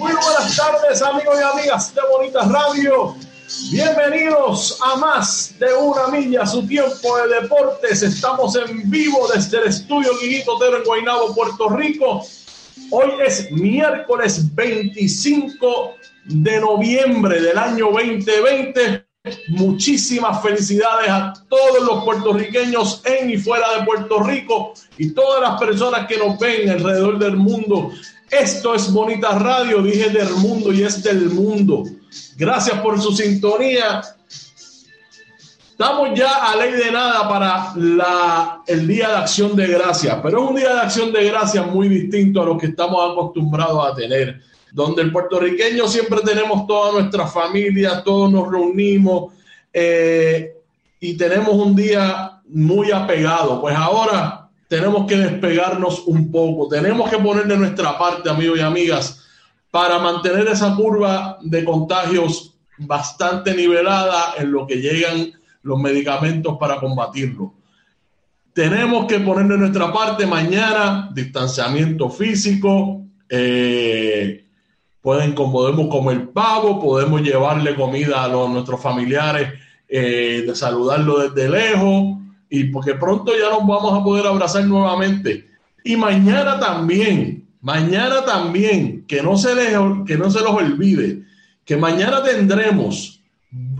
Muy buenas tardes amigos y amigas de Bonita Radio. Bienvenidos a más de una milla, su tiempo de deportes. Estamos en vivo desde el estudio Guiguito Tero en Guaynabo, Puerto Rico. Hoy es miércoles 25 de noviembre del año 2020. Muchísimas felicidades a todos los puertorriqueños en y fuera de Puerto Rico y todas las personas que nos ven alrededor del mundo. Esto es Bonita Radio, dije del mundo y es del mundo. Gracias por su sintonía. Estamos ya a ley de nada para la, el Día de Acción de Gracias, pero es un Día de Acción de Gracias muy distinto a lo que estamos acostumbrados a tener donde el puertorriqueño siempre tenemos toda nuestra familia, todos nos reunimos eh, y tenemos un día muy apegado. Pues ahora tenemos que despegarnos un poco, tenemos que poner de nuestra parte, amigos y amigas, para mantener esa curva de contagios bastante nivelada en lo que llegan los medicamentos para combatirlo. Tenemos que poner de nuestra parte mañana distanciamiento físico, eh, pueden, podemos comer pavo, podemos llevarle comida a nuestros familiares, eh, de saludarlo desde lejos, y porque pronto ya nos vamos a poder abrazar nuevamente. Y mañana también, mañana también, que no se, les, que no se los olvide, que mañana tendremos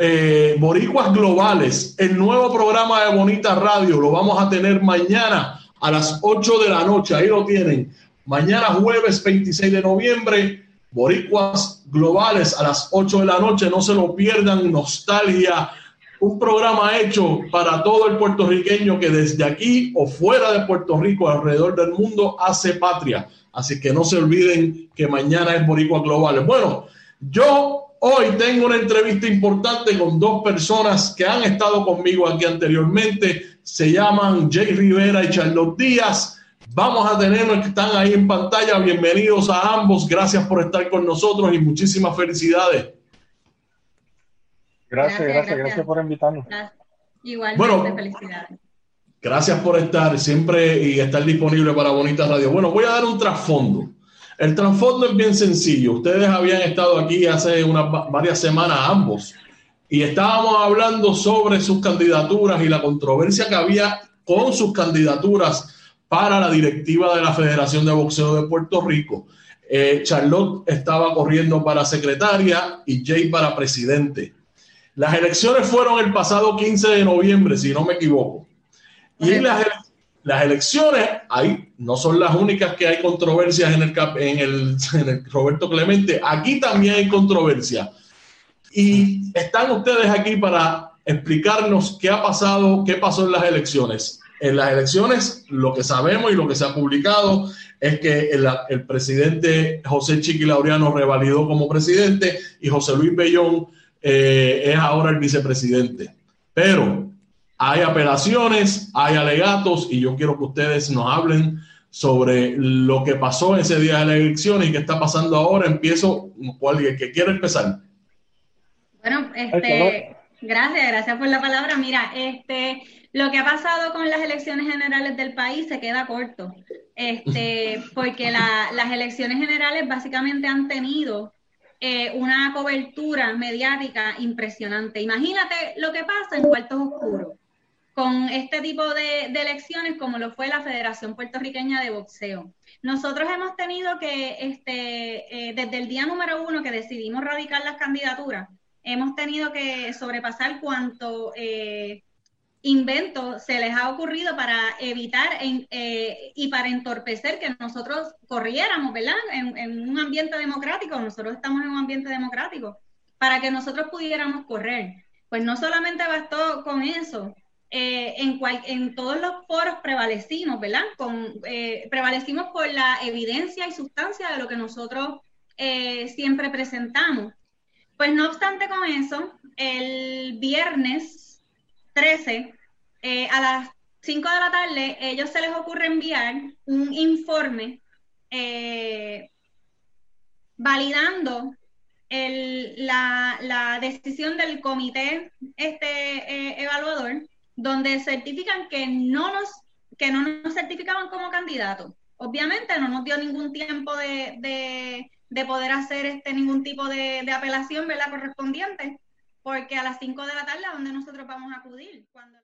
eh, Boricuas Globales, el nuevo programa de Bonita Radio, lo vamos a tener mañana a las 8 de la noche, ahí lo tienen. Mañana jueves 26 de noviembre, Boricuas Globales a las 8 de la noche, no se lo pierdan, nostalgia, un programa hecho para todo el puertorriqueño que desde aquí o fuera de Puerto Rico, alrededor del mundo, hace patria. Así que no se olviden que mañana es Boricuas Globales. Bueno, yo hoy tengo una entrevista importante con dos personas que han estado conmigo aquí anteriormente. Se llaman Jay Rivera y Charlotte Díaz. Vamos a tener los que están ahí en pantalla. Bienvenidos a ambos. Gracias por estar con nosotros y muchísimas felicidades. Gracias, gracias, gracias, por invitarnos. Igual, bueno, felicidades. Gracias por estar siempre y estar disponible para Bonita Radio. Bueno, voy a dar un trasfondo. El trasfondo es bien sencillo. Ustedes habían estado aquí hace unas varias semanas ambos y estábamos hablando sobre sus candidaturas y la controversia que había con sus candidaturas para la directiva de la Federación de Boxeo de Puerto Rico. Eh, Charlotte estaba corriendo para secretaria y Jay para presidente. Las elecciones fueron el pasado 15 de noviembre, si no me equivoco. Y las, las, elecciones, ahí no son las únicas que hay controversias en el, en el, en el Roberto Clemente. Aquí también hay controversia. Y están ustedes aquí para explicarnos qué ha pasado, qué pasó en las elecciones en las elecciones, lo que sabemos y lo que se ha publicado es que el, el presidente José Chiqui Laureano revalidó como presidente y José Luis Bellón eh, es ahora el vicepresidente. Pero hay apelaciones, hay alegatos y yo quiero que ustedes nos hablen sobre lo que pasó ese día de la elección y qué está pasando ahora. Empiezo, ¿cuál que quiere empezar? Bueno, este, gracias, gracias por la palabra. Mira, este, lo que ha pasado con las elecciones generales del país se queda corto, este, porque las elecciones generales básicamente han tenido eh, una cobertura mediática impresionante. Imagínate lo que pasa en cuartos oscuros con este tipo de, elecciones como lo fue la Federación Puertorriqueña de Boxeo. Nosotros hemos tenido que, este, eh, desde el día número uno que decidimos radicar las candidaturas, hemos tenido que sobrepasar cuanto eh, invento se les ha ocurrido para evitar eh, y para entorpecer que nosotros corriéramos, ¿verdad? En, un ambiente democrático, nosotros estamos en un ambiente democrático, para que nosotros pudiéramos correr. Pues no solamente bastó con eso, eh, en, en todos los foros prevalecimos, ¿verdad? Con, eh, prevalecimos por la evidencia y sustancia de lo que nosotros siempre presentamos. Pues no obstante con eso, el viernes 13, eh, a las 5 de la tarde, ellos se les ocurre enviar un informe eh, validando la, decisión del comité este, eh, evaluador, donde certifican que no nos, que no nos certificaban como candidatos. Obviamente no nos dio ningún tiempo de, poder hacer este ningún tipo de, apelación ¿verdad? correspondiente, porque a las 5 de la tarde donde nosotros vamos a acudir. Cuando...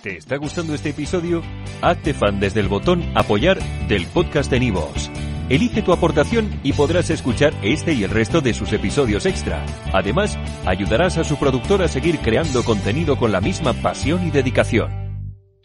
¿Te está gustando este episodio? Hazte fan desde el botón apoyar del podcast de Nivos. Elige tu aportación y podrás escuchar este y el resto de sus episodios extra. Además, ayudarás a su productor a seguir creando contenido con la misma pasión y dedicación.